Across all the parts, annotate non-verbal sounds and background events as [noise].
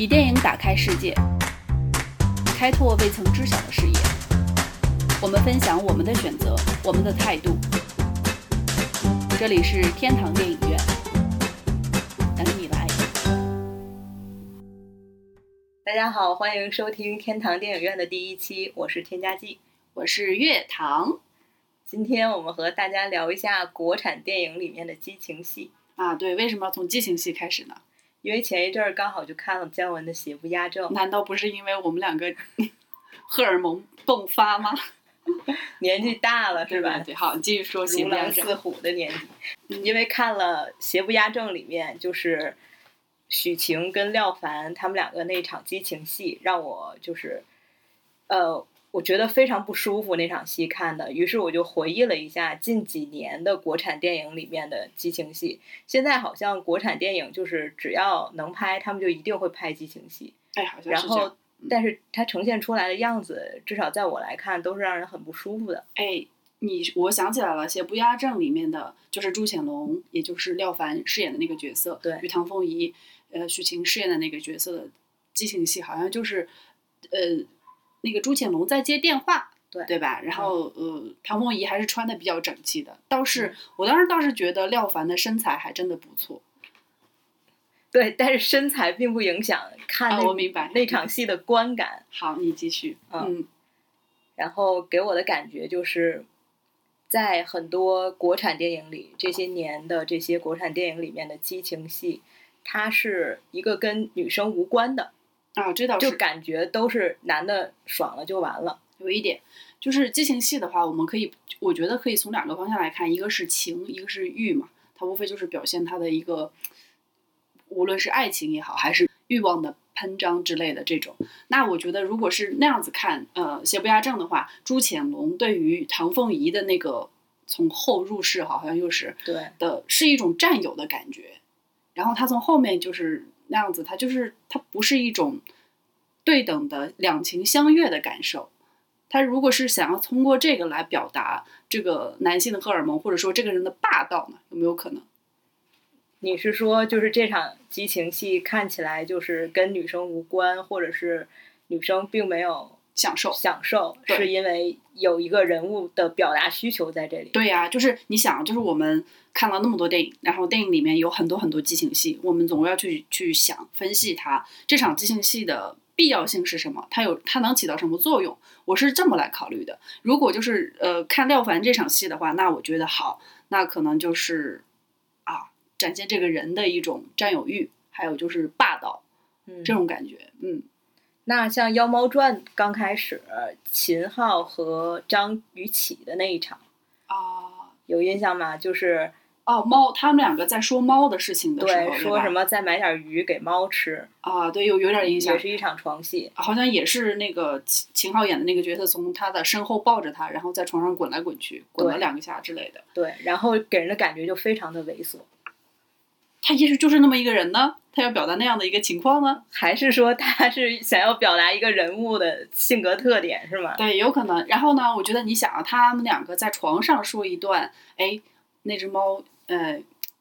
以电影打开世界，开拓未曾知晓的视野。我们分享我们的选择，我们的态度。这里是天堂电影院，等你来。大家好，欢迎收听天堂电影院的第一期，我是添加剂。我是月堂今天我们和大家聊一下国产电影里面的激情戏，啊，对，为什么要从激情戏开始呢？因为前一阵儿刚好就看了姜文的《邪不压正》，难道不是因为我们两个 [laughs] 荷尔蒙迸发吗？[laughs] 年纪大了是吧？对，好，你继续说《邪如不压正狼似》虎的年纪，因为看了《邪不压正》里面就是许晴跟廖凡他们两个那场激情戏，让我就是呃，我觉得非常不舒服那场戏看的。于是我就回忆了一下近几年的国产电影里面的激情戏。现在好像国产电影就是只要能拍，他们就一定会拍激情戏。哎，好像然是这样后，但是它呈现出来的样子，至少在我来看，都是让人很不舒服的。哎，你我想起来了，《邪不压正》里面的就是朱潜龙，也就是廖凡饰演的那个角色，对与唐凤仪、呃许晴饰演的那个角色的激情戏，好像就是呃那个朱潜龙在接电话。对对吧？然后、呃，唐凤仪还是穿的比较整齐的，倒是、嗯我当时倒是觉得廖凡的身材还真的不错。[laughs] 对，但是身材并不影响看啊、我明白那场戏的观感。好，你继续。嗯嗯然后给我的感觉就是，在很多国产电影里，这些年的这些国产电影里面的激情戏，它是一个跟女生无关的，啊，这倒是就感觉都是男的爽了就完了。有一点，就是激情戏的话，我们可以，我觉得可以从两个方向来看，一个是情，一个是欲嘛。它无非就是表现他的一个，无论是爱情也好，还是欲望的喷张之类的这种。那我觉得，如果是那样子看，呃，邪不压正的话，朱潜龙对于唐凤仪的那个从后入室，好像又是对，的，是一种占有的感觉。然后他从后面就是那样子，他就是他不是一种对等的两情相悦的感受。他如果是想要通过这个来表达这个男性的荷尔蒙，或者说这个人的霸道呢，有没有可能？你是说就是这场激情戏看起来就是跟女生无关，或者是女生并没有享受？享受，是因为有一个人物的表达需求在这里。对呀、就是你想，就是我们看了那么多电影，然后电影里面有很多很多激情戏，我们总要去去想分析它这场激情戏的必要性是什么，它有它能起到什么作用？我是这么来考虑的。如果就是呃看廖凡这场戏的话，那我觉得好，那可能就是啊展现这个人的一种占有欲，还有就是霸道嗯，这种感觉，嗯。那像《妖猫传》刚开始，秦昊和张雨绮的那一场啊，有印象吗？就是哦，猫，他们两个在说猫的事情的时候，对说什么再买点鱼给猫吃，啊？对，有有点印象也，是一场床戏。好像也是那个秦秦昊演的那个角色，从他的身后抱着他，然后在床上滚来滚去，滚了两个下之类的。对，然后给人的感觉就非常的猥琐。他也许就是那么一个人呢，他要表达那样的一个情况呢？还是说他是想要表达一个人物的性格特点是吗？对，有可能。然后呢，我觉得你想啊，他们两个在床上说一段，哎，那只猫，呃，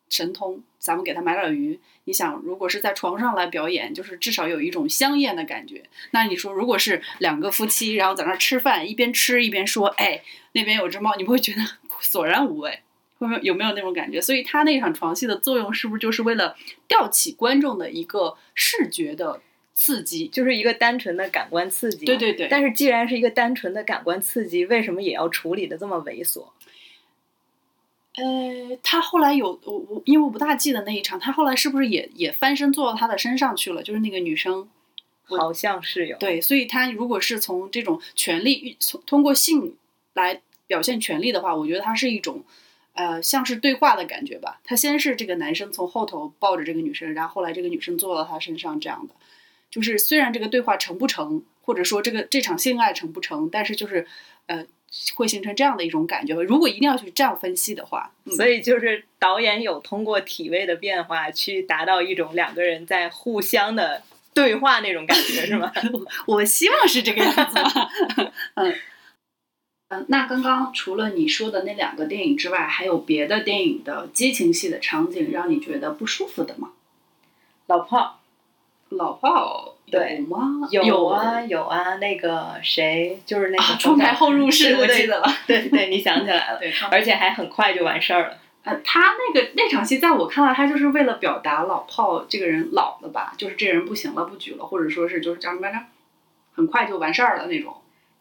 神通，咱们给它买点鱼。你想，如果是在床上来表演，就是至少有一种香艳的感觉。那你说，如果是两个夫妻，然后在那儿吃饭，一边吃一边说，哎，那边有只猫，你不会觉得 [laughs] 索然无味？会没有有没有那种感觉？所以他那场床戏的作用，是不是就是为了吊起观众的一个视觉的刺激？就是一个单纯的感官刺激。对对对但是既然是一个单纯的感官刺激，为什么也要处理的这么猥琐？呃，他后来有我我，因为我不大记得那一场，他后来是不是也也翻身坐到他的身上去了？就是那个女生，好像是有。对，所以他如果是从这种权力，从通过性来表现权力的话，我觉得它是一种，呃，像是对话的感觉吧。他先是这个男生从后头抱着这个女生，然后后来这个女生坐到他身上，这样的，就是虽然这个对话成不成，或者说这个这场性爱成不成，但是就是，呃，会形成这样的一种感觉。如果一定要去这样分析的话，嗯、所以就是导演有通过体位的变化去达到一种两个人在互相的对话那种感觉，是吗？[laughs] 我希望是这个样子嘛。[laughs] 嗯嗯，那刚刚除了你说的那两个电影之外，还有别的电影的激情戏的场景让你觉得不舒服的吗？老炮老炮对有吗？有啊有啊，那个谁就是那个啊，窗台后入室，我记得了。对对对，你想起来了，对，而且还很快就完事儿了。呃，他那个那场戏，在我看来，他就是为了表达老炮这个人老了吧，就是这人不行了，不举了，或者说是就是叫什么来着，很快就完事儿了那种。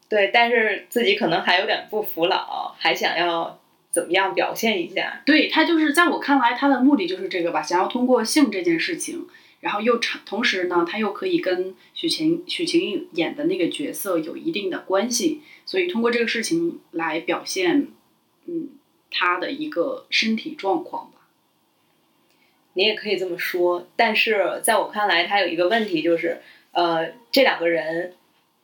对，但是自己可能还有点不服老，还想要怎么样表现一下。对他就是在我看来，他的目的就是这个吧，想要通过性这件事情，然后又长，同时呢，他又可以跟许晴许晴演的那个角色有一定的关系，所以通过这个事情来表现，嗯，他的一个身体状况吧。你也可以这么说，但是在我看来，他有一个问题就是，呃，这两个人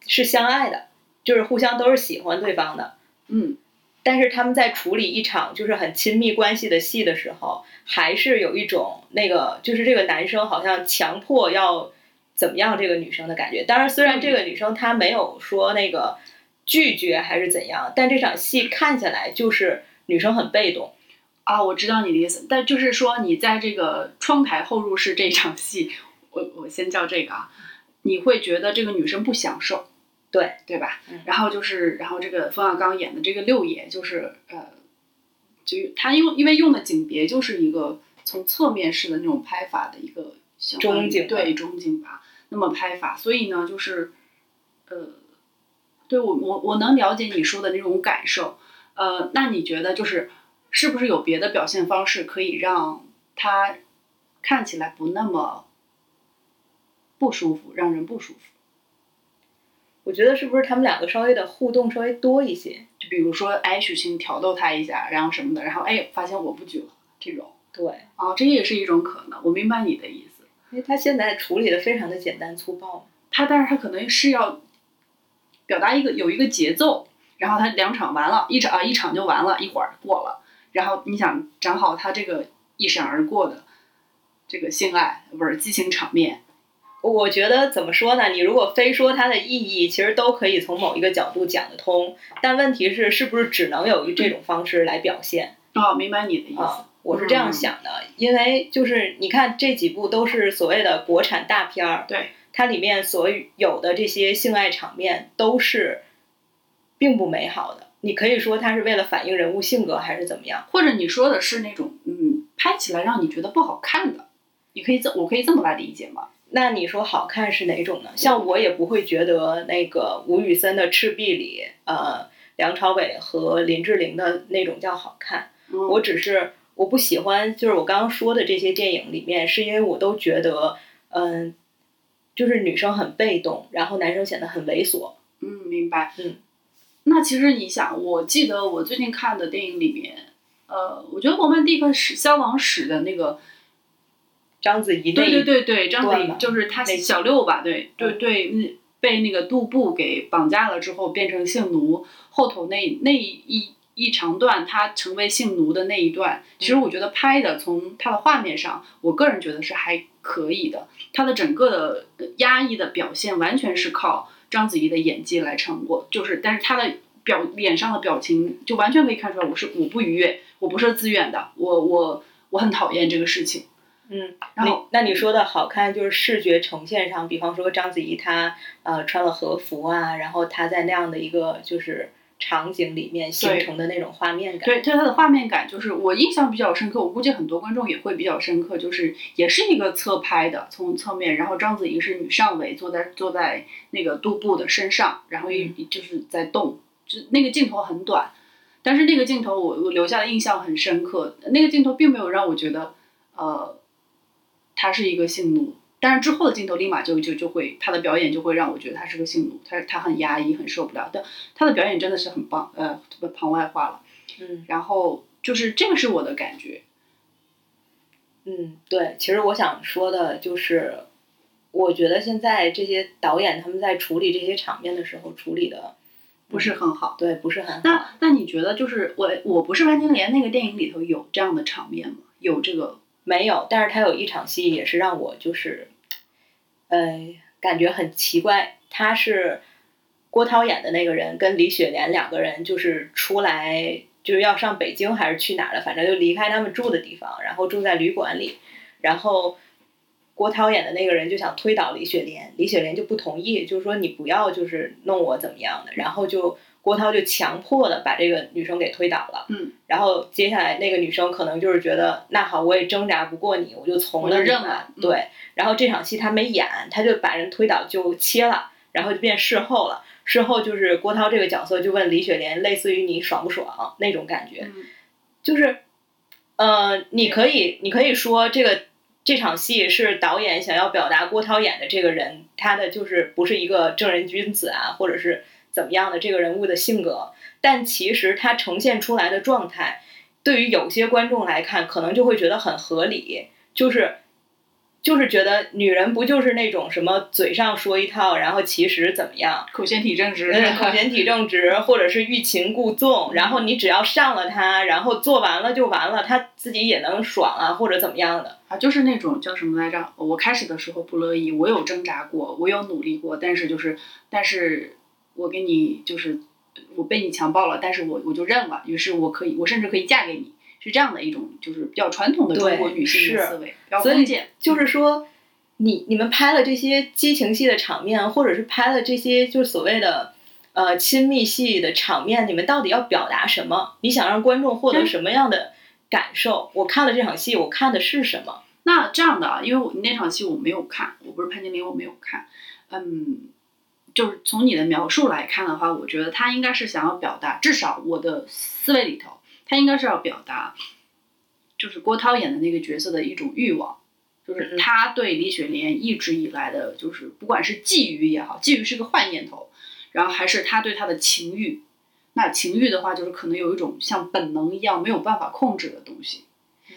是相爱的，就是互相都是喜欢对方的，嗯，但是他们在处理一场就是很亲密关系的戏的时候，还是有一种那个，就是这个男生好像强迫要怎么样这个女生的感觉。当然，虽然这个女生她没有说那个拒绝还是怎样，但这场戏看下来就是女生很被动。啊，我知道你的意思，但就是说你在这个窗台后入室这场戏，我我先叫这个啊，你会觉得这个女生不享受，对对吧？嗯然后就是，然后这个冯小刚演的这个六爷，就是呃，就他用因为用的景别就是一个从侧面式的那种拍法的一个相当于中景对中景吧，那么拍法，所以呢，就是呃，对我我我能了解你说的那种感受，呃，那你觉得就是是不是有别的表现方式可以让他看起来不那么不舒服，让人不舒服？我觉得是不是他们两个稍微的互动稍微多一些？就比如说，哎，许晴挑逗他一下，然后什么的，然后哎，发现我不举了，这种对，啊，这也是一种可能。我明白你的意思。因为他现在处理的非常的简单粗暴。他，但是他可能是要表达一个有一个节奏，然后他两场完了，一场啊一场就完了，一会儿过了，然后你想讲好他这个一闪而过的这个性爱不是激情场面，我觉得怎么说呢？你如果非说它的意义，其实都可以从某一个角度讲得通。但问题是，是不是只能有这种方式来表现？哦，明白你的意思。啊，我是这样想的，因为就是你看这几部都是所谓的国产大片儿，对，它里面所有的这些性爱场面都是并不美好的。你可以说它是为了反映人物性格，还是怎么样？或者你说的是那种嗯，拍起来让你觉得不好看的，你可以这我可以这么来理解吗？那你说好看是哪种呢？像我也不会觉得那个吴宇森的《赤壁》里，呃，梁朝伟和林志玲的那种叫好看。嗯我只是我不喜欢，就是我刚刚说的这些电影里面，是因为我都觉得，嗯，就是女生很被动，然后男生显得很猥琐。嗯，明白。嗯，那其实你想，我记得我最近看的电影里面，呃，我觉得《罗曼蒂克史消亡史》的那个，章子怡对对对对，章子怡就是她小六吧，对对。嗯对，嗯被那个杜布给绑架了之后变成性奴，后头那那一一长段她成为性奴的那一段，其实我觉得拍的从她的画面上，我个人觉得是还可以的，她的整个的呃压抑的表现完全是靠章子怡的演技来撑过，就是但是她的表脸上的表情就完全可以看出来，我是我不愉悦，我不是自愿的，我我我很讨厌这个事情。嗯，然后那那你说的好看，就是视觉呈现上，比方说章子怡她呃穿了和服啊，然后她在那样的一个就是场景里面形成的那种画面感。对，对她的画面感就是我印象比较深刻，我估计很多观众也会比较深刻，就是也是一个侧拍的，从侧面，然后章子怡是女上围，坐在坐在那个杜布的身上，然后一就是在动，就那个镜头很短，但是那个镜头我我留下的印象很深刻，那个镜头并没有让我觉得呃他是一个性奴。但是之后的镜头立马就就就会，他的表演就会让我觉得他是个性奴，他他很压抑，很受不了。但他的表演真的是很棒，呃，旁外化了。嗯然后就是这个是我的感觉，嗯，对，其实我想说的就是，我觉得现在这些导演他们在处理这些场面的时候，处理的不是很好。对，不是很好。那那你觉得就是我我不是潘金莲那个电影里头有这样的场面吗？有这个没有，但是他有一场戏也是让我就是，呃，感觉很奇怪。他是郭涛演的那个人跟李雪莲两个人就是出来就是要上北京还是去哪了，反正就离开他们住的地方，然后住在旅馆里，然后。郭涛演的那个人就想推倒李雪莲，李雪莲就不同意，就说你不要就是弄我怎么样的，然后就郭涛就强迫的把这个女生给推倒了。嗯，然后接下来那个女生可能就是觉得那好，我也挣扎不过你，我就从了认了嗯对，然后这场戏他没演，他就把人推倒就切了，然后就变事后了。事后就是郭涛这个角色就问李雪莲，类似于你爽不爽那种感觉。嗯就是，呃，你可以，你可以说这个这场戏是导演想要表达郭涛演的这个人，他的就是不是一个正人君子啊，或者是怎么样的这个人物的性格，但其实他呈现出来的状态，对于有些观众来看，可能就会觉得很合理，就是。就是觉得女人不就是那种什么嘴上说一套，然后其实怎么样？口嫌体正直，嗯，[laughs] 口嫌体正直，或者是欲擒故纵，然后你只要上了他，然后做完了就完了，他自己也能爽啊，或者怎么样的。啊，就是那种叫什么来着？我开始的时候不乐意，我有挣扎过，我有努力过，但是就是，但是我给你就是我被你强暴了，但是我我就认了，于是我可以，我甚至可以嫁给你，是这样的一种就是比较传统的中国女性的思维，比较所以封建。就是说，你你们拍了这些激情戏的场面，或者是拍了这些就是所谓的呃亲密戏的场面，你们到底要表达什么？你想让观众获得嗯什么样的感受？我看了这场戏，我看的是什么？那这样的啊，因为我那场戏我没有看，我不是潘金莲，我没有看。嗯，就是从你的描述来看的话，我觉得他应该是想要表达，至少我的思维里头，他应该是要表达，就是郭涛演的那个角色的一种欲望，就是嗯他对李雪莲一直以来的，就是不管是觊觎也好，觊觎是个坏念头，然后还是他对她的情欲。那情欲的话，就是可能有一种像本能一样没有办法控制的东西。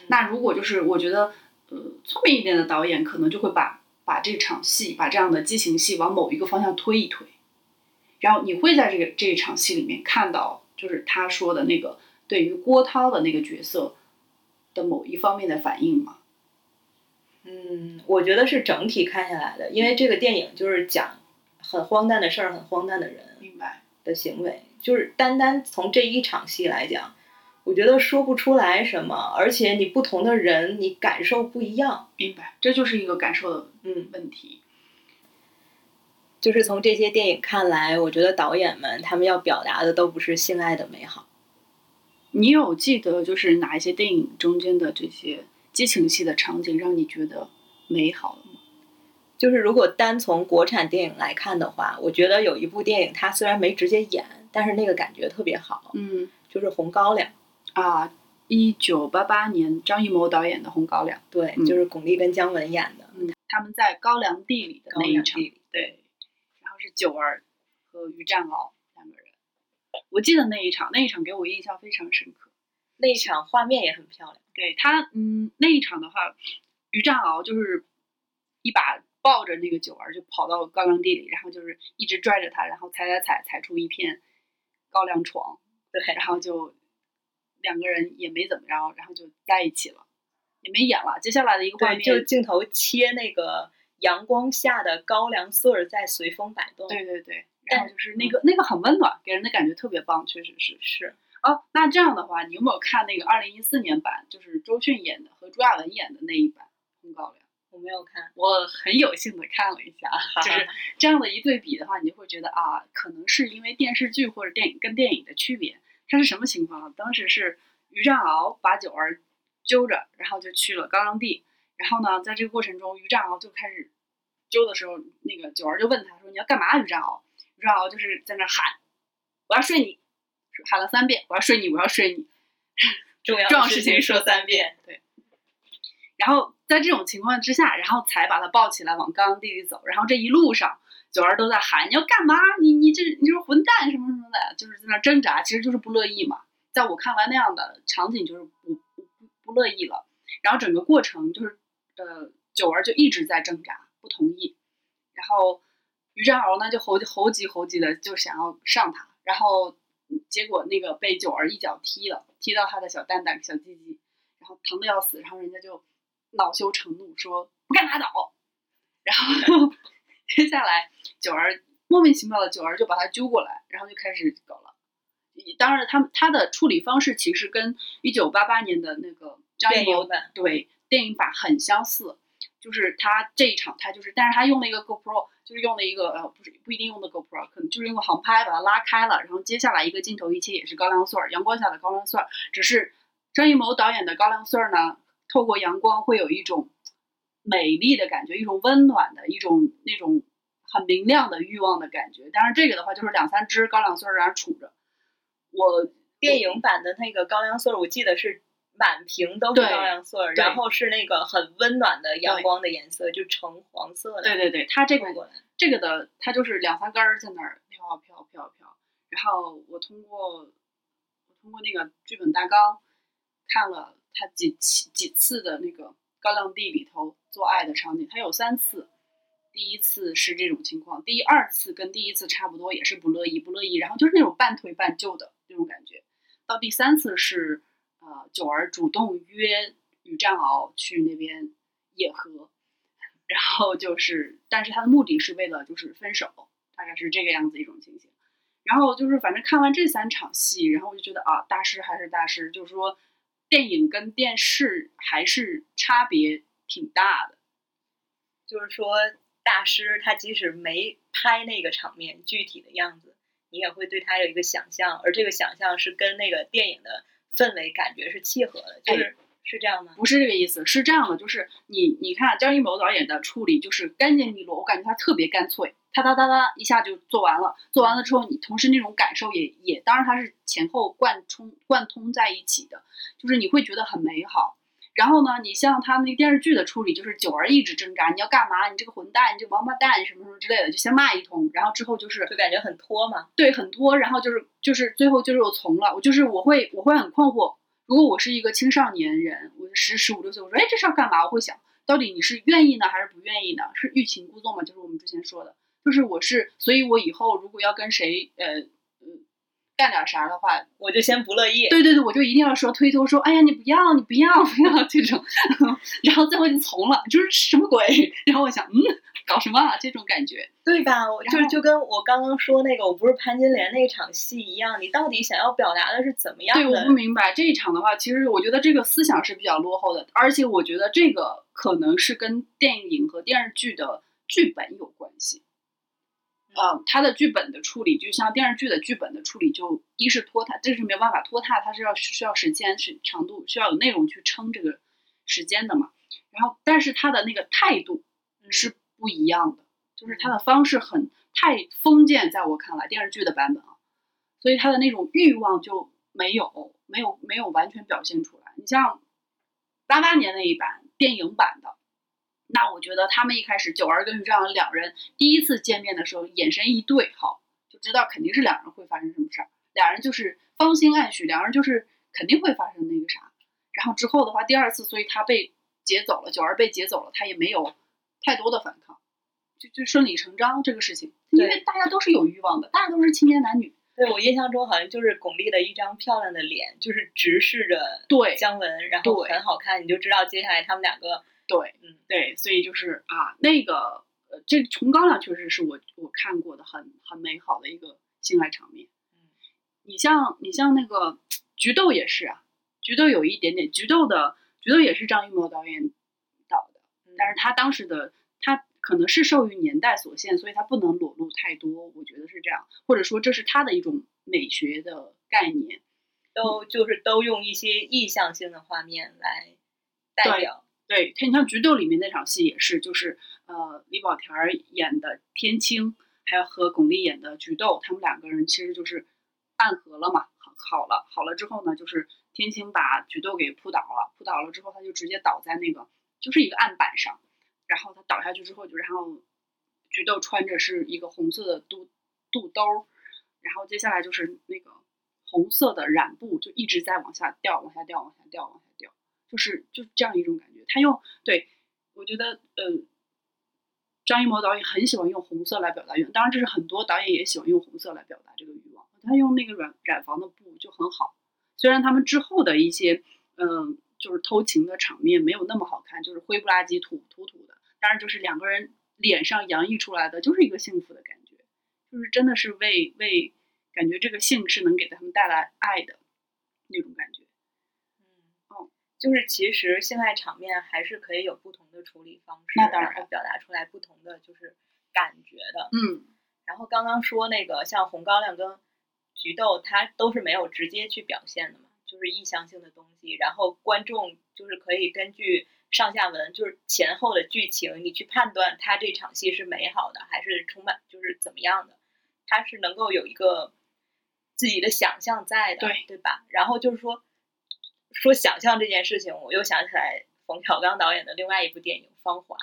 那如果就是我觉得，呃，聪明一点的导演可能就会把把这场戏，把这样的激情戏往某一个方向推一推，然后你会在这个这一场戏里面看到，就是他说的那个对于郭涛的那个角色的某一方面的反应吗？嗯，我觉得是整体看下来的，因为这个电影就是讲很荒诞的事儿，很荒诞的人明白？的行为，就是单单从这一场戏来讲，我觉得说不出来什么，而且你不同的人，你感受不一样。明白，这就是一个感受的嗯，问题。就是从这些电影看来，我觉得导演们他们要表达的都不是性爱的美好。你有记得就是哪一些电影中间的这些激情戏的场景让你觉得美好了吗？就是如果单从国产电影来看的话，我觉得有一部电影，它虽然没直接演，但是那个感觉特别好，嗯就是《红高粱》。啊，一九八八年张艺谋导演的《红高粱》。对，嗯就是巩俐跟姜文演的。嗯，他们在高粱地里的那一场，对，然后是九儿和于占鳌两个人。我记得那一场，那一场给我印象非常深刻。那一场画面也很漂亮。对他，嗯，那一场的话，于占鳌就是一把抱着那个九儿就跑到高粱地里，然后就是一直拽着他，然后踩踩踩踩出一片高粱床，对，然后就两个人也没怎么着，然后就在一起了，也没演了。接下来的一个画，面，就镜头切那个阳光下的高粱穗儿在随风摆动。对对对，然后就是那个那个很温暖，给人的感觉特别棒，确实是。是。哦，那这样的话，你有没有看那个二零一四年版，就是周迅演的和朱亚文演的那一版《红高粱》？我没有看。我很有幸的看了一下，[laughs] 就是这样的一对比的话，你就会觉得啊，可能是因为电视剧或者电影跟电影的区别。它是什么情况呢？当时是于占鳌把九儿揪着，然后就去了刚刚地。然后呢，在这个过程中，于占鳌就开始揪的时候，那个九儿就问他说：“你要干嘛？”于占鳌，于占鳌就是在那喊：“我要睡你！”喊了三遍：“我要睡你，我要睡你。[laughs] ”重要重要事情说三三遍。对。然后在这种情况之下，然后才把他抱起来往高粱地里走。然后这一路上，九儿都在喊：“你要干嘛？你你这你就是混蛋什么什么的，就是在那挣扎，其实就是不乐意嘛。”在我看来，那样的场景就是不不乐意了。然后整个过程就是，呃，九儿就一直在挣扎，不同意。然后于占鳌呢就猴猴急猴急的就想要上他，然后结果那个被九儿一脚踢了，踢到他的小蛋蛋、小鸡鸡，然后疼的要死。然后人家就恼羞成怒说：“不干拉倒。”然后 [laughs] 接下来九儿莫名其妙的九儿就把他揪过来，然后就开始搞了。当然，他们他的处理方式其实跟一九八八年的那个张艺谋电影版对电影版很相似，就是他这一场他就是，但是他用了一个 GoPro，就是用了一个呃不是不一定用的 GoPro，可能就是用个航拍把它拉开了，然后接下来一个镜头一切也是高粱穗儿，阳光下的高粱穗儿，只是张艺谋导演的高粱穗儿呢，透过阳光会有一种美丽的感觉，一种温暖的一种那种很明亮的欲望的感觉。当然这个的话就是两三只高粱穗儿在那杵着，我电影版的那个高粱穗儿，我记得是满屏都是高粱穗儿，然后是那个很温暖的阳光的颜色，就橙黄色的。对对对，它这个这个的它就是两三根儿在那儿飘飘飘飘，然后我通过我通过那个剧本大纲看了他几几几次的那个高粱地里头做爱的场景，他有三次。第一次是这种情况，第二次跟第一次差不多，也是不乐意不乐意，然后就是那种半推半就的那种感觉。到第三次是呃九儿主动约于占鳌去那边野合，然后就是，但是他的目的是为了就是分手，大概是这个样子一种情形。然后就是反正看完这三场戏，然后我就觉得啊，大师还是大师，就是说电影跟电视还是差别挺大的。就是说，大师他即使没拍那个场面具体的样子，你也会对他有一个想象，而这个想象是跟那个电影的氛围感觉是契合的，就是、是这样吗？不是这个意思，是这样的，就是你你看张艺谋导演的处理就是干净利落，我感觉他特别干脆，哒哒哒哒一下就做完了。做完了之后，你同时那种感受也也，当然它是前后贯通贯通在一起的，就是你会觉得很美好。然后呢，你像他那个电视剧的处理，就是九儿一直挣扎，你要干嘛？你这个混蛋，你这王八蛋，什么什么之类的，就先骂一通，然后之后就是就感觉很拖嘛。对很拖，然后就是就是最后就是我从了，我就是我会我会很困惑。如果我是一个青少年人，我十十五六岁，我说哎这事儿干嘛？我会想到底你是愿意呢还是不愿意呢？是欲擒故纵嘛？就是我们之前说的，就是我是，所以我以后如果要跟谁呃嗯干点啥的话，我就先不乐意。对对对，我就一定要说推脱说，哎呀你不要你不要不要这种，[laughs] 然后最后就从了，就是什么鬼？[laughs] 然后我想嗯搞什么啊这种感觉。对吧？我就就跟我刚刚说那个，我不是潘金莲那场戏一样，你到底想要表达的是怎么样对，我不？明白这一场的话，其实我觉得这个思想是比较落后的，而且我觉得这个可能是跟电影和电视剧的剧本有关系。呃，他的剧本的处理，就像电视剧的剧本的处理，就一是拖沓，这是没有办法拖沓，它是要需要时间、是长度，需要有内容去撑这个时间的嘛。然后，但是他的那个态度嗯是不一样的，就是他的方式很太封建，在我看来，电视剧的版本啊，所以他的那种欲望就没有没有没有完全表现出来。你像八八年那一版电影版的，那我觉得他们一开始九儿跟于正阳两人第一次见面的时候，眼神一对，好就知道肯定是两人会发生什么事儿，两人就是芳心暗许，两人就是肯定会发生那个啥。然后之后的话，第二次，所以他被劫走了，九儿被劫走了，他也没有太多的反抗，就就顺理成章这个事情，因为大家都是有欲望的，大家都是青年男女，对我印象中好像就是巩俐的一张漂亮的脸，就是直视着对姜文，然后对很好看，你就知道接下来他们两个，对，嗯，对，所以就是啊，那个呃，这个《崇高粱》确实是我我看过的很很美好的一个性爱场面。嗯你像你像那个《菊豆》也是啊，《菊豆》有一点点，《菊豆》的《菊豆》也是张艺谋导演导的，但是他当时的他可能是受于年代所限，所以他不能裸露太多，我觉得是这样，或者说这是他的一种美学的概念。都就是都用一些意象性的画面来代表。对，他你像《菊豆》里面那场戏也是，就是呃李保田演的天青，还有和巩俐演的菊豆，他们两个人其实就是暗合了嘛，好好了，好了之后呢，就是天青把菊豆给扑倒了，扑倒了之后，他就直接倒在那个就是一个案板上，然后他倒下去之后，就然后菊豆穿着是一个红色的肚肚兜，然后接下来就是那个红色的染布就一直在往下掉，往下掉，往下掉，往下掉。就是就这样一种感觉。他用对我觉得呃，张艺谋导演很喜欢用红色来表达欲，当然这是很多导演也喜欢用红色来表达这个欲望。他用那个染染房的布就很好，虽然他们之后的一些嗯、就是偷情的场面没有那么好看，就是灰不拉几、土土土的，当然就是两个人脸上洋溢出来的就是一个幸福的感觉，就是真的是为为感觉这个性是能给他们带来爱的那种感觉。嗯，就是其实性爱场面还是可以有不同的处理方式，那当然表达出来不同的就是感觉的。嗯然后刚刚说那个像红高粱跟菊豆，它都是没有直接去表现的嘛，就是意向性的东西。然后观众就是可以根据上下文，就是前后的剧情，你去判断他这场戏是美好的还是充满就是怎么样的，他是能够有一个自己的想象在的，对对吧？然后就是说说想象这件事情，我又想起来冯小刚导演的另外一部电影《芳华》。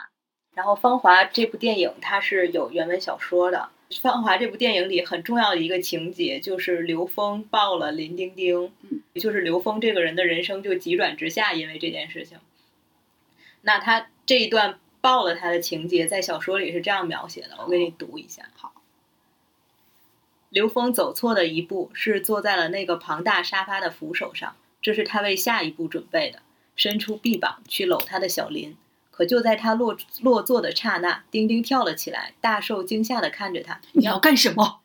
然后《芳华》这部电影它是有原文小说的，《芳华》这部电影里很重要的一个情节就是刘峰抱了林丁丁，嗯，就是刘峰这个人的人生就急转直下，因为这件事情。那他这一段抱了他的情节在小说里是这样描写的，我给你读一下。好。刘峰走错的一步是坐在了那个庞大沙发的扶手上，这是他为下一步准备的，伸出臂膀去搂他的小林。可就在他落落座的刹那，丁丁跳了起来，大受惊吓地看着他。你要干什么？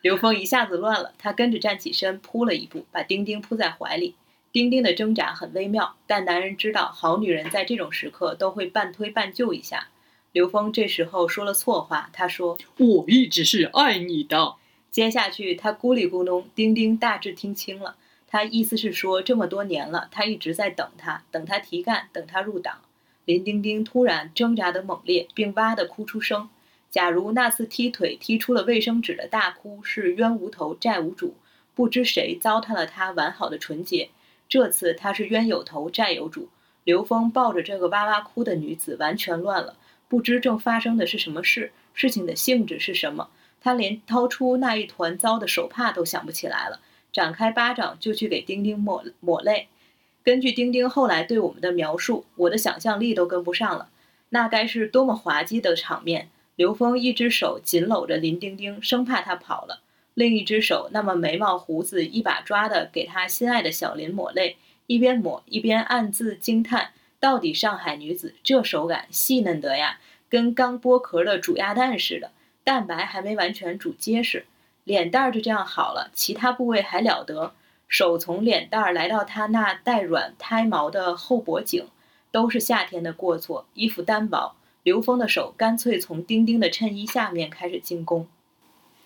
刘峰一下子乱了，他跟着站起身，扑了一步，把丁丁扑在怀里。丁丁的挣扎很微妙，但男人知道，好女人在这种时刻都会半推半就一下。刘峰这时候说了错话，他说我一直是爱你的。接下去他咕里咕哝，丁丁大致听清了，他意思是说这么多年了，他一直在等他，等他提干，等他入党。林丁丁突然挣扎得猛烈，并哇地哭出声。假如那次踢腿踢出了卫生纸的大哭是冤无头债无主，不知谁糟蹋了他完好的纯洁，这次他是冤有头债有主。刘峰抱着这个哇哇哭的女子，完全乱了，不知正发生的是什么事，事情的性质是什么。他连掏出那一团糟的手帕都想不起来了，展开巴掌就去给丁丁抹抹泪。根据丁丁后来对我们的描述，我的想象力都跟不上了，那该是多么滑稽的场面！刘峰一只手紧搂着林丁丁，生怕他跑了；另一只手那么眉毛胡子一把抓的给他心爱的小林抹泪，一边抹一边暗自惊叹：到底上海女子这手感细嫩得呀，跟刚剥壳的煮鸭蛋似的，蛋白还没完全煮结实。脸蛋儿就这样好了，其他部位还了得。手从脸蛋儿来到他那带软胎毛的后脖颈，都是夏天的过错。衣服单薄，刘峰的手干脆从丁丁的衬衣下面开始进攻。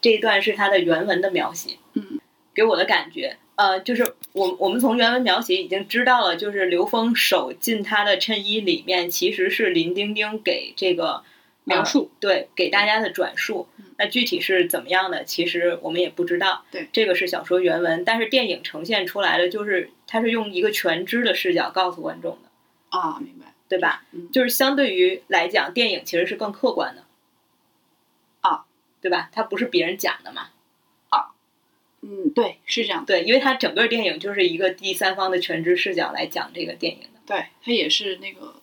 这一段是他的原文的描写，嗯，给我的感觉，呃，就是我我们从原文描写已经知道了，就是刘峰手进他的衬衣里面，其实是林丁丁给这个描述呃对，给大家的转述。那具体是怎么样的，其实我们也不知道。对，这个是小说原文，但是电影呈现出来的就是它是用一个全知的视角告诉观众的，啊，明白。对吧？嗯就是相对于来讲，电影其实是更客观的，啊，对吧？它不是别人讲的嘛，啊嗯，对，是这样。对，因为它整个电影就是一个第三方的全知视角来讲这个电影的，对，它也是那个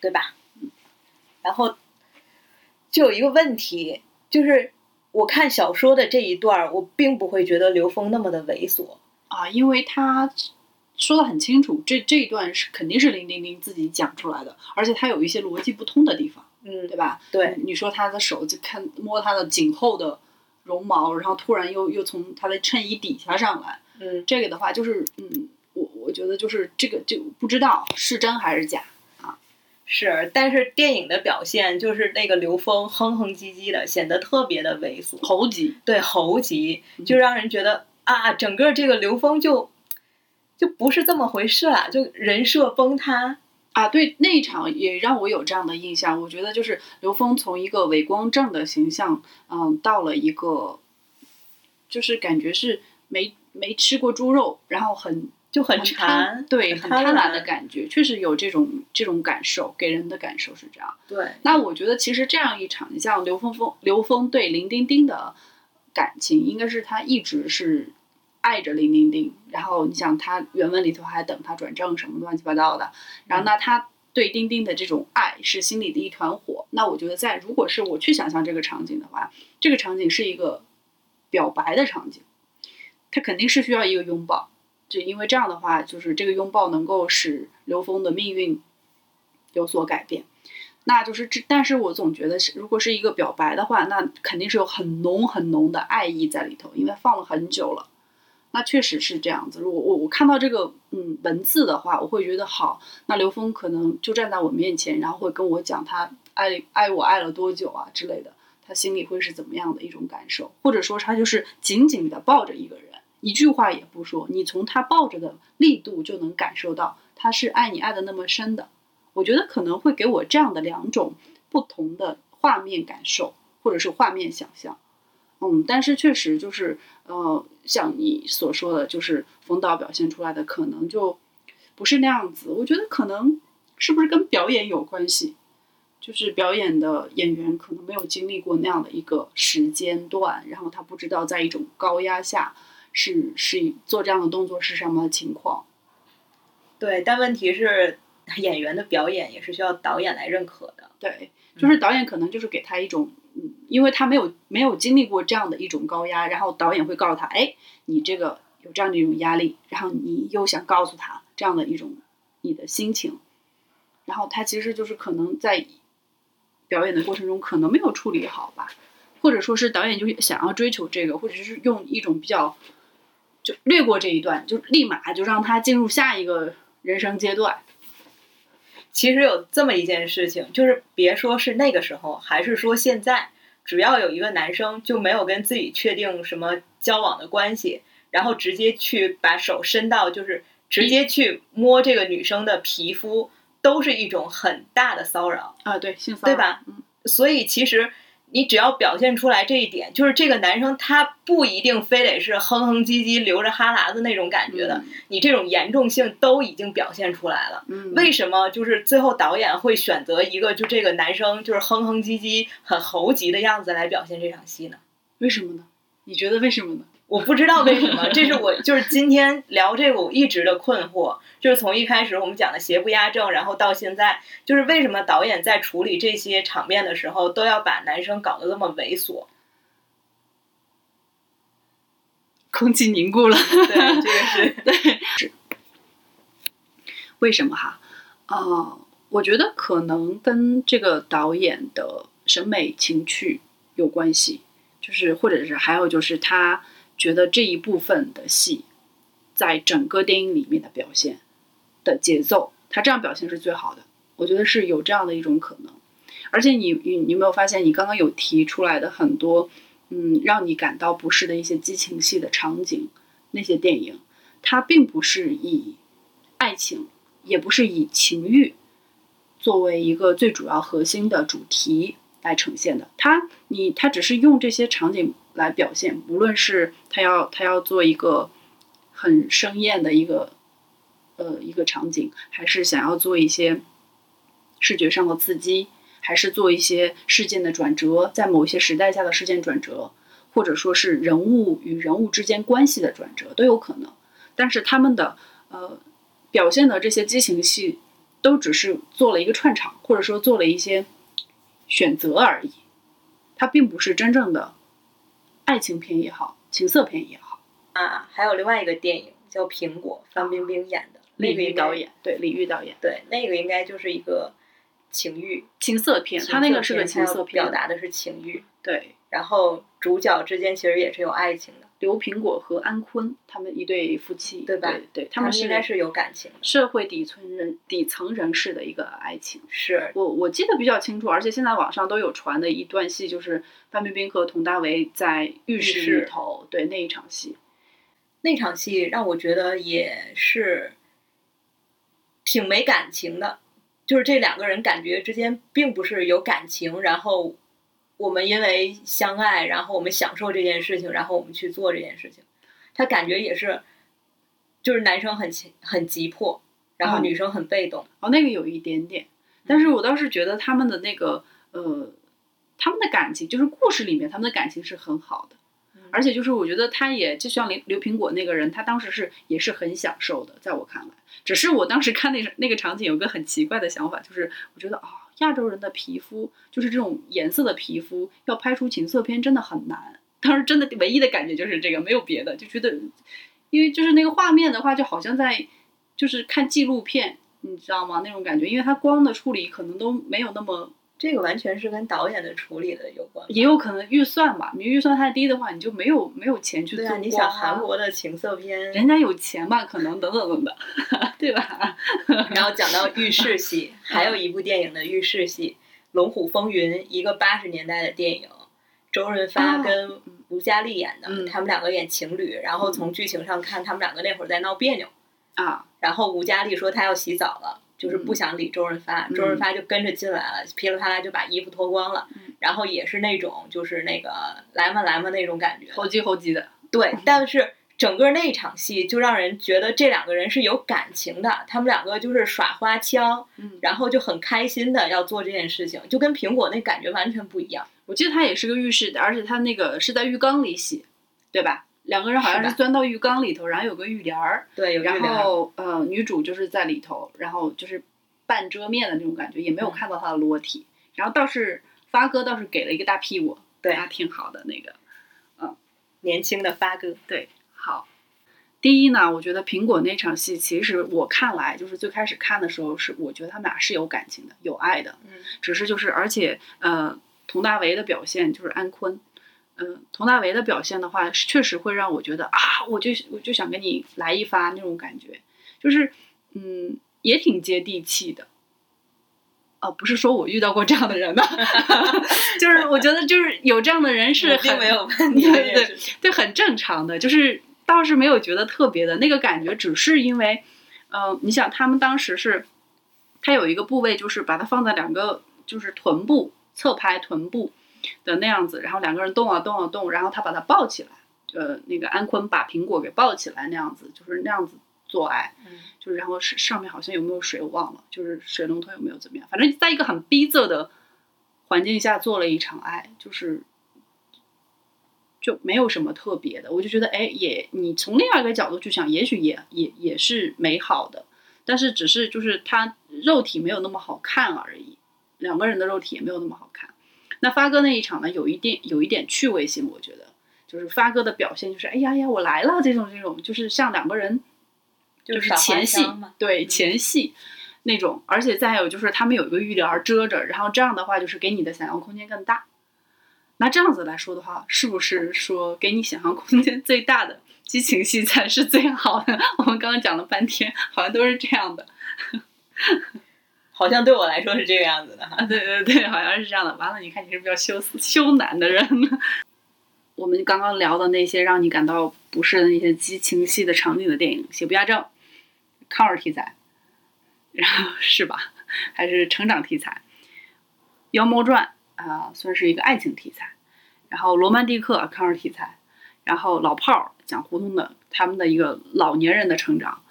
对吧？嗯然后就有一个问题，就是我看小说的这一段儿，我并不会觉得刘峰那么的猥琐。啊，因为他说的很清楚，这这一段是肯定是林丁丁自己讲出来的，而且他有一些逻辑不通的地方，嗯，对吧？对，你说他的手就看摸他的颈后的绒毛，然后突然又又从他的衬衣底下上来，嗯，这个的话就是，嗯，我我觉得就是这个就不知道是真还是假。是，但是电影的表现就是那个刘峰哼哼唧唧的，显得特别的猥琐，猴急，对，猴急，就让人觉得啊，整个这个刘峰就就不是这么回事了，就人设崩塌。啊，对那一场也让我有这样的印象。我觉得就是刘峰从一个伪光正的形象，嗯，到了一个，就是感觉是没没吃过猪肉，然后很就很很贪，对，很贪婪的感觉，确实有这种这种感受，给人的感受是这样。对，那我觉得其实这样一场，你像刘峰峰刘峰对林丁丁的感情，应该是他一直是爱着林丁丁，然后你想他原文里头还等他转正什么乱七八糟的，然后那他对丁丁的这种爱是心里的一团火。那我觉得在如果是我去想象这个场景的话，这个场景是一个表白的场景，他肯定是需要一个拥抱。就因为这样的话，就是这个拥抱能够使刘峰的命运有所改变。那就是这，但是我总觉得是，如果是一个表白的话，那肯定是有很浓很浓的爱意在里头，因为放了很久了，那确实是这样子。如果我我看到这个嗯文字的话，我会觉得好。那刘峰可能就站在我面前，然后会跟我讲他爱爱我爱了多久啊之类的，他心里会是怎么样的一种感受，或者说他就是紧紧的抱着一个人，一句话也不说，你从他抱着的力度就能感受到他是爱你爱的那么深的。我觉得可能会给我这样的两种不同的画面感受，或者是画面想象。嗯，但是确实就是呃，像你所说的，就是冯导表现出来的可能就不是那样子。我觉得可能是不是跟表演有关系？就是表演的演员可能没有经历过那样的一个时间段，然后他不知道在一种高压下是是做这样的动作是什么情况。对，但问题是演员的表演也是需要导演来认可的。对，就是导演可能就是给他一种。嗯，因为他没有没有经历过这样的一种高压，然后导演会告诉他，哎，你这个有这样的一种压力，然后你又想告诉他这样的一种你的心情，然后他其实就是可能在表演的过程中可能没有处理好吧，或者说是导演就想要追求这个，或者是用一种比较就略过这一段，就立马就让他进入下一个人生阶段。其实有这么一件事情，就是别说是那个时候，还是说现在，只要有一个男生就没有跟自己确定什么交往的关系，然后直接去把手伸到，就是直接去摸这个女生的皮肤，都是一种很大的骚扰啊，对，性骚扰，对吧？嗯，所以其实。你只要表现出来这一点，就是这个男生他不一定非得是哼哼唧唧、流着哈喇子那种感觉的，你这种严重性都已经表现出来了。为什么就是最后导演会选择一个就这个男生就是哼哼唧唧、很猴急的样子来表现这场戏呢？为什么呢？你觉得为什么呢？我不知道为什么，这是我就是今天聊这个我一直的困惑，就是从一开始我们讲的邪不压正，然后到现在，就是为什么导演在处理这些场面的时候都要把男生搞得那么猥琐？[laughs] 空气凝固了，对，这个是 [laughs] 对是为什么哈？啊，我觉得可能跟这个导演的审美情趣有关系，就是或者是还有就是他。觉得这一部分的戏，在整个电影里面的表现的节奏，他这样表现是最好的。我觉得是有这样的一种可能。而且你你你有没有发现，你刚刚有提出来的很多，嗯，让你感到不适的一些激情戏的场景，那些电影，它并不是以爱情，也不是以情欲作为一个最主要核心的主题来呈现的。它你它只是用这些场景。来表现，无论是他要他要做一个很生艳的一个呃一个场景，还是想要做一些视觉上的刺激，还是做一些事件的转折，在某一些时代下的事件转折，或者说是人物与人物之间关系的转折都有可能。但是他们的呃表现的这些激情戏，都只是做了一个串场，或者说做了一些选择而已，它并不是真正的。爱情片也好，情色片也好啊，还有另外一个电影叫《苹果》，范冰冰演的，李玉导演，对李玉导演，对那个应该就是一个情欲情色片，他那个是个情色片，表达的是情欲，对，然后主角之间其实也是有爱情的。刘苹果和安坤他们一对夫妻，对吧？对，他们应该是有感情，社会底层人底层人士的一个爱情。是我我记得比较清楚，而且现在网上都有传的一段戏，就是范冰冰和佟大为在浴室里头，对那一场戏，那场戏让我觉得也是挺没感情的，就是这两个人感觉之间并不是有感情，然后。我们因为相爱，然后我们享受这件事情，然后我们去做这件事情。他感觉也是，就是男生很很急迫，然后女生很被动。哦，那个有一点点，但是我倒是觉得他们的那个呃，他们的感情，就是故事里面他们的感情是很好的。而且就是我觉得他也就像刘刘苹果那个人，他当时是也是很享受的，在我看来。只是我当时看那那个场景，有个很奇怪的想法，就是我觉得啊。亚洲人的皮肤就是这种颜色的皮肤，要拍出情色片真的很难。当时真的唯一的感觉就是这个，没有别的，就觉得，因为就是那个画面的话，就好像在就是看纪录片，你知道吗？那种感觉，因为它光的处理可能都没有那么这个完全是跟导演的处理的有关。也有可能预算吧，你预算太低的话，你就没有没有钱去做光、对啊，你想韩国的情色片，人家有钱吧，可能等等等等，[laughs] 对吧？[laughs] 然后讲到浴室戏，还有一部电影的浴室戏《龙虎风云》，一个八十年代的电影，周润发哦跟吴佳丽演的，嗯他们两个演情侣，然后从剧情上看，他们两个那会儿在闹别扭，啊，然后吴佳丽说她要洗澡了。就是不想理周润发，嗯周润发就跟着进来了，噼里啪啦就把衣服脱光了，嗯然后也是那种就是那个来嘛来嘛那种感觉，猴急猴急的，对，但是整个那一场戏就让人觉得这两个人是有感情的，他们两个就是耍花枪，嗯，然后就很开心的要做这件事情，就跟苹果那感觉完全不一样。我记得他也是个浴室的，而且他那个是在浴缸里洗，对吧？两个人好像是钻到浴缸里头，然后有个浴帘儿，对，有然后呃，女主就是在里头，然后就是半遮面的那种感觉，也没有嗯看到她的裸体。然后倒是发哥倒是给了一个大屁股，对还挺好的那个。嗯年轻的发哥，对，好。第一呢，我觉得苹果那场戏，其实我看来就是最开始看的时候是，我觉得他们俩是有感情的，有爱的。嗯，只是就是，而且呃，佟大为的表现就是安坤，嗯、佟大为的表现的话，是确实会让我觉得啊，我就我就想跟你来一发那种感觉，就是嗯，也挺接地气的。啊，不是说我遇到过这样的人呢，[laughs] 就是我觉得就是有这样的人是并没有问题对对很正常的，就是倒是没有觉得特别的那个感觉，只是因为，呃，你想他们当时是，他有一个部位就是把它放在两个就是臀部侧拍臀部的那样子，然后两个人动啊动啊动，然后他把他抱起来，呃，那个安坤把苹果给抱起来那样子，就是那样子做爱，嗯就是然后是上面好像有没有水我忘了，就是水龙头有没有怎么样，反正在一个很逼仄的环境下做了一场爱，就是就没有什么特别的，我就觉得哎，也你从另外一个角度去想，也许也也也是美好的，但是只是就是他肉体没有那么好看而已，两个人的肉体也没有那么好看。那发哥那一场呢，有一点有一点趣味性，我觉得就是发哥的表现就是哎呀呀我来了这种这种，就是像两个人就是前戏对嗯前戏那种，而且再有就是他们有一个浴帘遮着，然后这样的话就是给你的想象空间更大。那这样子来说的话，是不是说给你想象空间最大的激情戏才是最好的？[laughs] 我们刚刚讲了半天，好像都是这样的。好像对我来说是这个样子的 [laughs] 对对对，好像是这样的。完了，你看你是比较羞死羞男的人。[laughs] 我们刚刚聊的那些让你感到不适的那些激情戏的场景的电影，《邪不压正》，抗日题材，然后 [laughs] 是吧？还是成长题材，《妖猫传》啊、算是一个爱情题材，然后《罗曼蒂克》抗日题材，然后《老炮儿》讲胡同的他们的一个老年人的成长，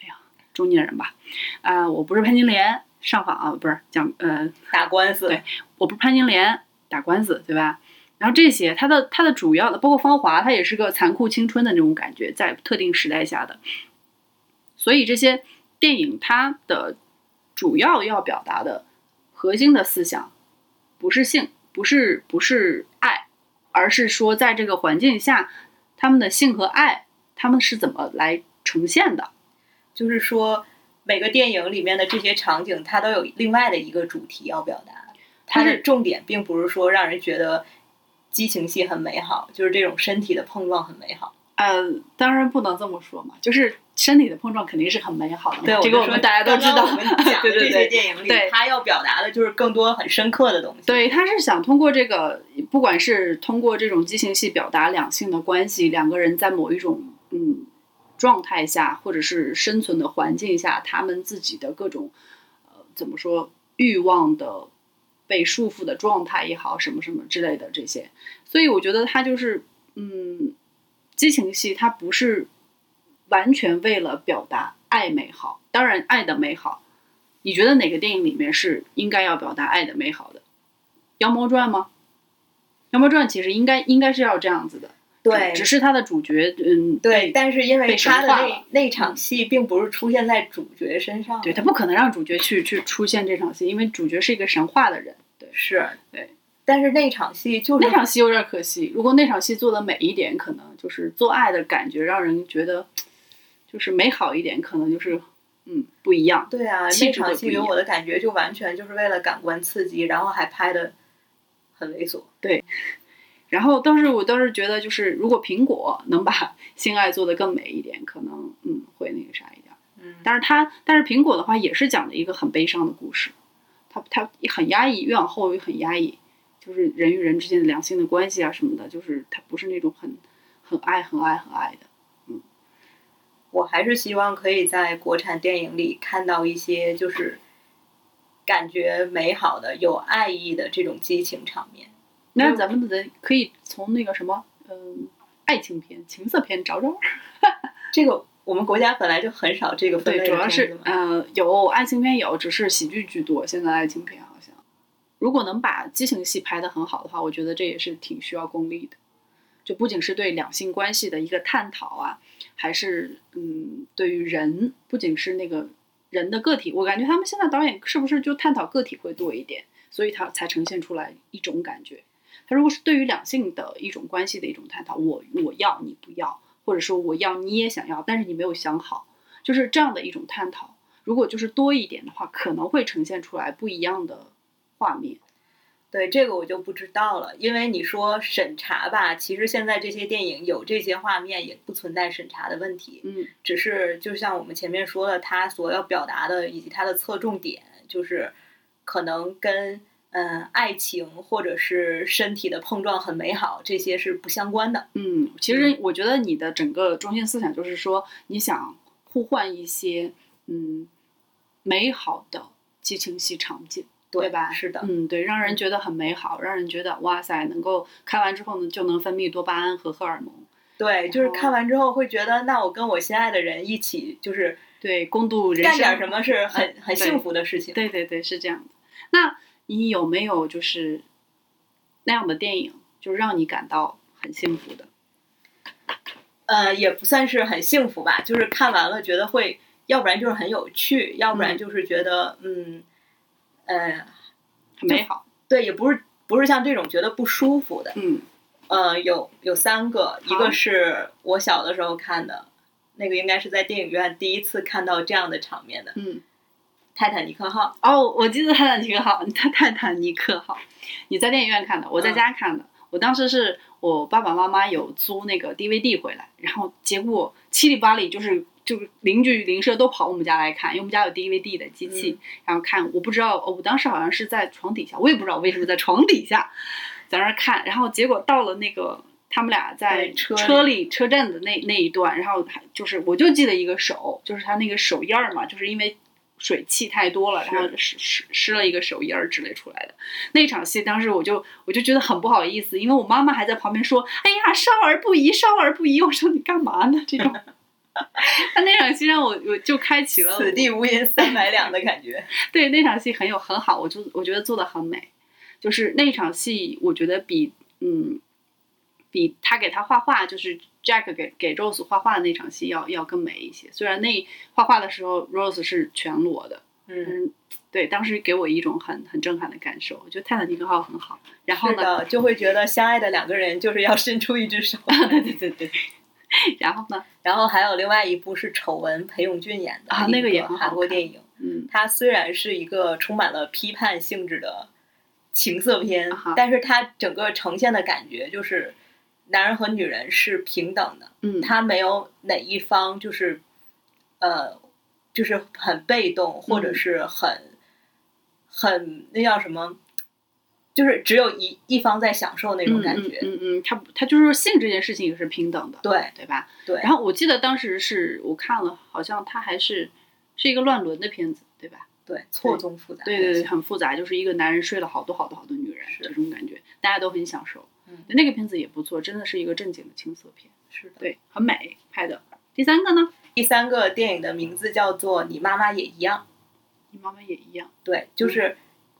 哎呀，中年人吧，啊、我不是潘金莲上访啊，不是讲呃打官司，对我不是潘金莲打官司，对吧？然后这些，它的它的主要的，包括《芳华》，它也是个残酷青春的那种感觉，在特定时代下的。所以这些电影它的主要要表达的核心的思想，不是性，不是不是爱，而是说在这个环境下，他们的性和爱，他们是怎么来呈现的。就是说每个电影里面的这些场景，它都有另外的一个主题要表达。它的重点并不是说让人觉得激情戏很美好，就是这种身体的碰撞很美好。呃，当然不能这么说嘛，就是身体的碰撞肯定是很美好的嘛，对，这个我们大家都知道。刚刚我们讲 [laughs] 这些电影里，对它要表达的就是更多很深刻的东西。对，他是想通过这个，不管是通过这种激情戏表达两性的关系，两个人在某一种嗯状态下，或者是生存的环境下，他们自己的各种呃怎么说欲望的被束缚的状态也好，什么什么之类的这些，所以我觉得他就是嗯，激情戏它不是完全为了表达爱美好，当然爱的美好。你觉得哪个电影里面是应该要表达爱的美好的？《妖猫传》吗？《妖猫传》其实应该应该是要这样子的，对只是他的主角，嗯，对，但是因为他的那那场戏并不是出现在主角身上，对他不可能让主角去去出现这场戏，因为主角是一个神话的人。对，是，对。但是那场戏就是那场戏有点可惜，如果那场戏做的美一点，可能就是做爱的感觉让人觉得就是美好一点，可能就是嗯，不一样。对啊，那场戏给我的感觉就完全就是为了感官刺激，然后还拍的很猥琐。然后倒是我倒是觉得，就是如果苹果能把性爱做得更美一点，可能嗯会那个啥一点。嗯，但是它但是苹果的话也是讲的一个很悲伤的故事，它它很压抑，越往后越很压抑，就是人与人之间的良性的关系啊什么的，就是它不是那种很很爱很爱很爱的。嗯我还是希望可以在国产电影里看到一些就是感觉美好的、有爱意的这种激情场面。那咱们的可以从那个什么嗯爱情片、情色片找找。[laughs] 这个我们国家本来就很少这个分对，主要是的片子嘛。呃有爱情片有，只是喜剧居多。现在爱情片好像，如果能把激情戏拍得很好的话，我觉得这也是挺需要功力的。就不仅是对两性关系的一个探讨啊，还是嗯对于人，不仅是那个人的个体，我感觉他们现在导演是不是就探讨个体会多一点，所以他才呈现出来一种感觉。他如果是对于两性的一种关系的一种探讨，我我要你不要，或者说我要你也想要，但是你没有想好，就是这样的一种探讨。如果就是多一点的话，可能会呈现出来不一样的画面。对这个我就不知道了，因为你说审查吧，其实现在这些电影有这些画面也不存在审查的问题，嗯只是就像我们前面说的，它所要表达的以及它的侧重点，就是可能跟嗯爱情或者是身体的碰撞很美好这些是不相关的。嗯，其实我觉得你的整个中心思想就是说，你想互换一些嗯美好的激情戏场景。对吧？是的，嗯，对，让人觉得很美好，让人觉得哇塞，能够看完之后呢，就能分泌多巴胺和荷尔蒙，对，就是看完之后会觉得，那我跟我心爱的人一起，就是对，共度人生干，点什么是很很幸福的事情。对对对，是这样的。那你有没有就是那样的电影，就让你感到很幸福的？呃，也不算是很幸福吧，就是看完了觉得会，要不然就是很有趣，要不然嗯就是觉得嗯，呃，很美好。对，也不是不是像这种觉得不舒服的。嗯呃，有有三个，一个是我小的时候看的，那个应该是在电影院第一次看到这样的场面的《嗯。泰坦尼克号》。哦，我记得泰坦尼克号，泰 [laughs] 泰坦尼克号，你在电影院看的，我在嗯家看的。我当时是我爸爸妈妈有租那个 DVD 回来，然后结果七里八里就是就是邻居邻舍都跑我们家来看，因为我们家有 DVD 的机器，然后看。我不知道，哦我当时好像是在床底下，我也不知道为什么在床底下在那儿看，然后结果到了那个。他们俩在车里车里车站的那那一段，然后还就是我就记得一个手，就是他那个手印儿嘛，就是因为水汽太多了，然后湿湿湿了一个手印儿之类出来的。那场戏当时我就我就觉得很不好意思，因为我妈妈还在旁边说：“哎呀，少儿不宜，少儿不宜。”我说你干嘛呢？这种，[laughs] 他那场戏让我我就开启了此地无银三百两的感觉。[laughs] 对那场戏很有很好，我就我觉得做的很美，就是那场戏我觉得比嗯比他给他画画，就是 Jack 给给 Rose 画画的那场戏要要更美一些。虽然那画画的时候 Rose 是全裸的，嗯，嗯，对，当时给我一种很很震撼的感受。我觉得泰坦尼克号很好，然后呢，就会觉得相爱的两个人就是要伸出一只手。对对对对，然后呢，然后还有另外一部是《丑闻》，裴勇俊演的啊那个也很好韩国电影。嗯它虽然是一个充满了批判性质的情色片啊哈，但是它整个呈现的感觉就是男人和女人是平等的，嗯，他没有哪一方就是呃，就是很被动，或者嗯是很很那叫什么，就是只有一一方在享受那种感觉。嗯嗯嗯，他他就是性这件事情也是平等的，对对吧？对，然后我记得当时是我看了，好像他还是是一个乱伦的片子，对吧？对错综复杂。对对对，很复杂，就是一个男人睡了好多好多好多女人，是这种感觉，大家都很享受。嗯那个片子也不错，真的是一个正经的青涩片，是的。对，很美拍的。第三个呢，第三个电影的名字叫做《你妈妈也一样》。你妈妈也一样，对，就是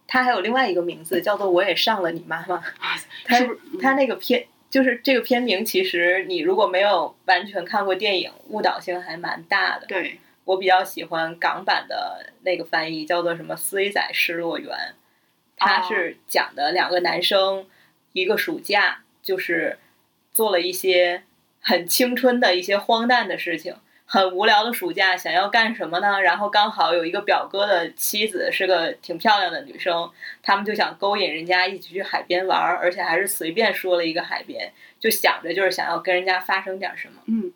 它还有另外一个名字叫做《我也上了你妈妈》。[laughs] 它是不是？它那个片就是这个片名，其实你如果没有完全看过电影，误导性还蛮大的。对，我比较喜欢港版的那个翻译，叫做什么“衰仔失落园”，它是讲的两个男生一个暑假就是做了一些很青春的一些荒诞的事情，很无聊的暑假，想要干什么呢？然后刚好有一个表哥的妻子是个挺漂亮的女生，他们就想勾引人家一起去海边玩儿，而且还是随便说了一个海边，就想着就是想要跟人家发生点什么。嗯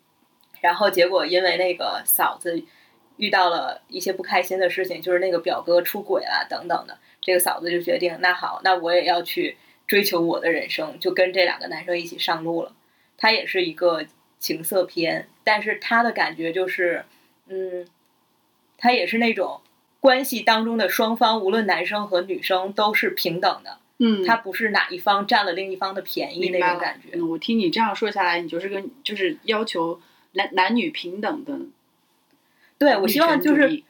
然后结果因为那个嫂子遇到了一些不开心的事情，就是那个表哥出轨了等等的，这个嫂子就决定，那好，那我也要去追求我的人生，就跟这两个男生一起上路了。他也是一个情色片，但是他的感觉就是，嗯，他也是那种关系当中的双方，无论男生和女生都是平等的，嗯，他不是哪一方占了另一方的便宜那种感觉。嗯，我听你这样说下来，你就是跟就是要求男男女平等的对，我希望就是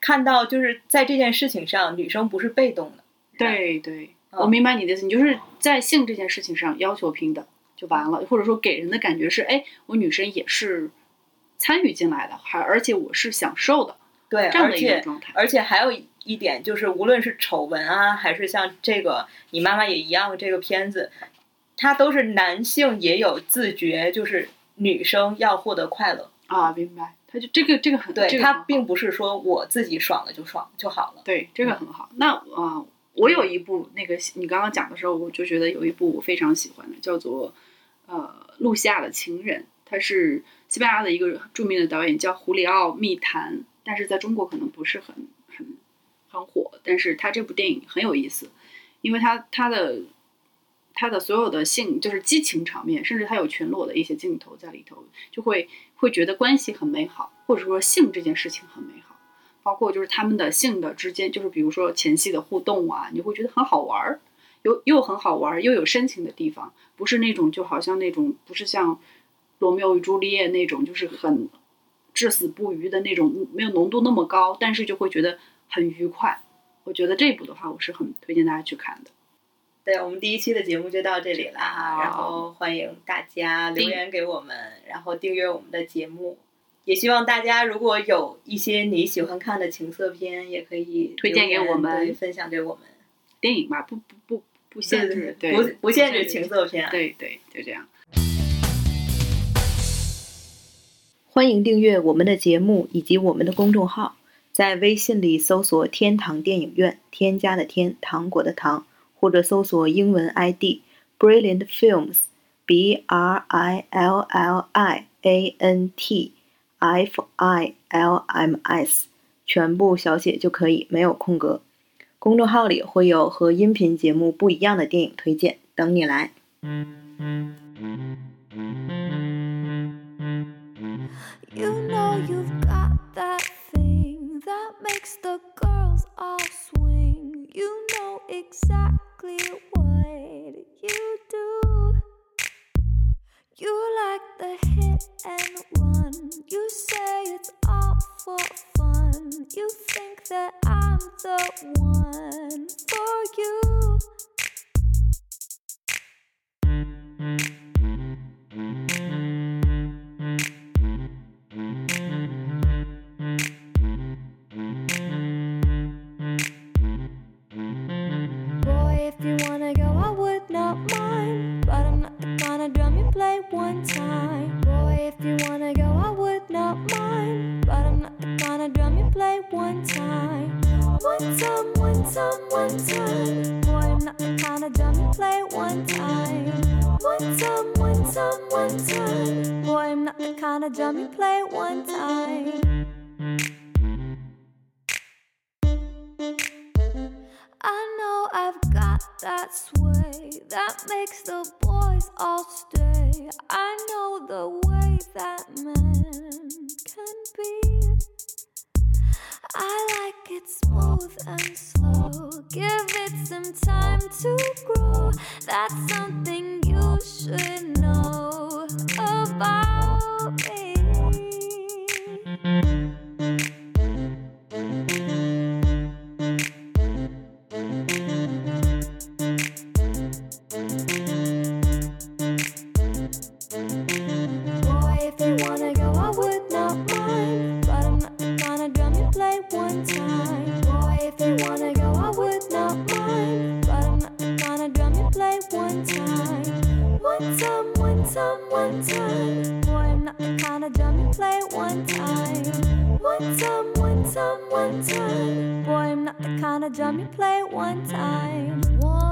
看到，就是在这件事情上，女生不是被动的。对对，嗯我明白你的意思，你就是在性这件事情上要求平等就完了，或者说给人的感觉是，哎，我女生也是参与进来的，还而且我是享受的对，这样的一种状态。而且还有一点就是，无论是丑闻啊，还是像这个你妈妈也一样的这个片子，它都是男性也有自觉，就是女生要获得快乐。啊，明白，他就这个这个很对，这个很好它并不是说我自己爽了就爽就好了。对，这个很好。那啊、呃我有一部那个你刚刚讲的时候，我就觉得有一部我非常喜欢的，叫做呃《露西亚的情人》，它是西班牙的一个著名的导演叫胡里奥·密谈，但是在中国可能不是很很很火。但是他这部电影很有意思，因为他他的他的所有的性就是激情场面，甚至他有全裸的一些镜头在里头，就会会觉得关系很美好，或者说性这件事情很美好。包括就是他们的性的之间，就是比如说前戏的互动啊，你会觉得很好玩儿，又又很好玩儿，又有深情的地方，不是那种就好像那种不是像罗密欧与朱丽叶那种，就是很至死不渝的那种，没有浓度那么高，但是就会觉得很愉快。我觉得这部的话，我是很推荐大家去看的。对我们第一期的节目就到这里啦，好然后欢迎大家留言给我们，然后订阅我们的节目。也希望大家如果有一些你喜欢看的情色片，也可以推荐给我们分享给我们。电影嘛，不不不不限制，对，不不限制情色片。对对，就这样。欢迎订阅我们的节目以及我们的公众号，在微信里搜索“天堂电影院”，添加的天，糖果的糖，或者搜索英文 ID Brilliant Films，B R I L L I A N T F I L M S，全部小写就可以，没有空格。公众号里会有和音频节目不一样的电影推荐，等你来。You know exactly what you do. You like the hit and run. You say it's all for fun. You think that I'm the one for you. Play one time. Boy, if you wanna go, I would not mind. But I'm not the kind of drum you play one time. One time, one time, one time. Boy, I'm not the kind of drum you play one time. One time, one time, one time. Boy, I'm not the kind of drum you play one time. I know I've got that sway that makes the boys all stay. I know the way that men can be. I like it smooth and slow. Give it some time to grow. That's something you should know about me. one time. Boy, I'm not the kind of drum you play one time. One